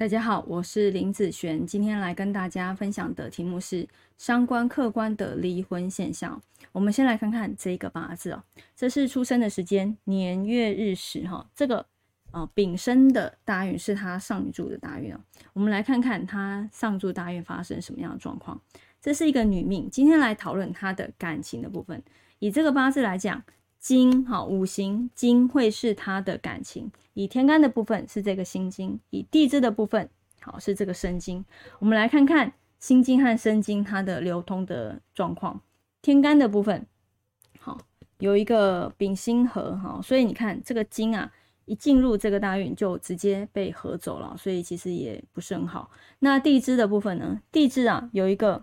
大家好，我是林子璇，今天来跟大家分享的题目是相关客观的离婚现象。我们先来看看这个八字哦，这是出生的时间、年月日时哈。这个啊丙申的大运是他上柱的大运哦。我们来看看他上柱大运发生什么样的状况。这是一个女命，今天来讨论她的感情的部分。以这个八字来讲。金好，五行金会是他的感情。以天干的部分是这个心金，以地支的部分好是这个生金。我们来看看心金和生金它的流通的状况。天干的部分好有一个丙辛合哈，所以你看这个金啊，一进入这个大运就直接被合走了，所以其实也不是很好。那地支的部分呢？地支啊有一个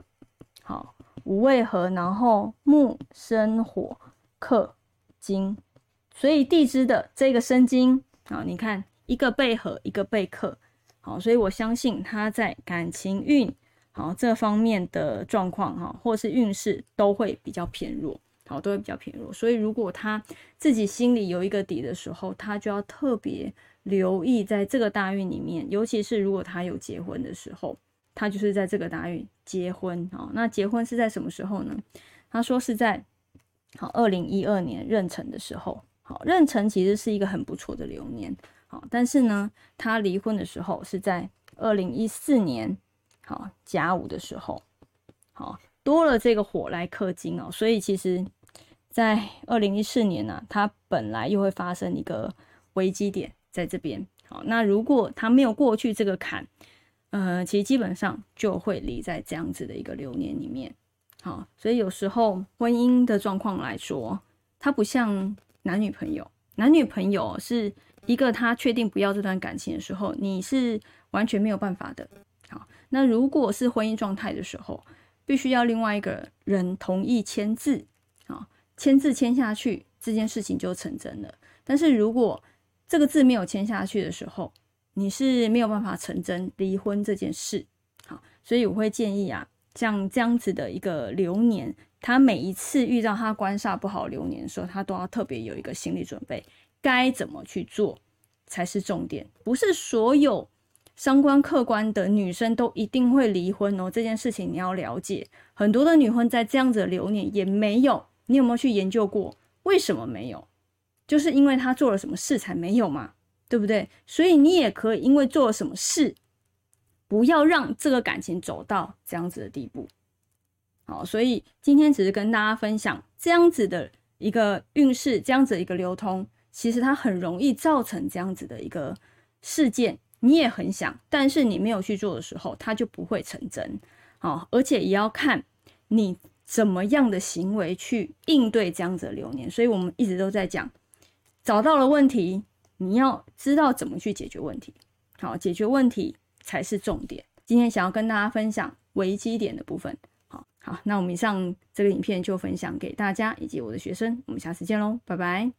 好五味合，然后木生火克。金，所以地支的这个生金啊，你看一个被合，一个被克，好，所以我相信他在感情运好这方面的状况哈，或是运势都会比较偏弱，好，都会比较偏弱。所以如果他自己心里有一个底的时候，他就要特别留意在这个大运里面，尤其是如果他有结婚的时候，他就是在这个大运结婚啊。那结婚是在什么时候呢？他说是在。好，二零一二年壬辰的时候，好，壬辰其实是一个很不错的流年，好，但是呢，他离婚的时候是在二零一四年，好甲午的时候，好多了这个火来克金哦，所以其实，在二零一四年呢，他本来又会发生一个危机点在这边，好，那如果他没有过去这个坎，呃，其实基本上就会离在这样子的一个流年里面。好，所以有时候婚姻的状况来说，它不像男女朋友。男女朋友是一个他确定不要这段感情的时候，你是完全没有办法的。好，那如果是婚姻状态的时候，必须要另外一个人同意签字，好，签字签下去，这件事情就成真了。但是如果这个字没有签下去的时候，你是没有办法成真离婚这件事。好，所以我会建议啊。像这样子的一个流年，他每一次遇到他官煞不好流年的时候，他都要特别有一个心理准备，该怎么去做才是重点。不是所有伤官客观的女生都一定会离婚哦，这件事情你要了解。很多的女婚在这样子的流年也没有，你有没有去研究过为什么没有？就是因为他做了什么事才没有嘛，对不对？所以你也可以因为做了什么事。不要让这个感情走到这样子的地步，好，所以今天只是跟大家分享这样子的一个运势，这样子一个流通，其实它很容易造成这样子的一个事件。你也很想，但是你没有去做的时候，它就不会成真。好，而且也要看你怎么样的行为去应对这样子的流年。所以我们一直都在讲，找到了问题，你要知道怎么去解决问题。好，解决问题。才是重点。今天想要跟大家分享危机点的部分。好好，那我们以上这个影片就分享给大家以及我的学生。我们下次见喽，拜拜。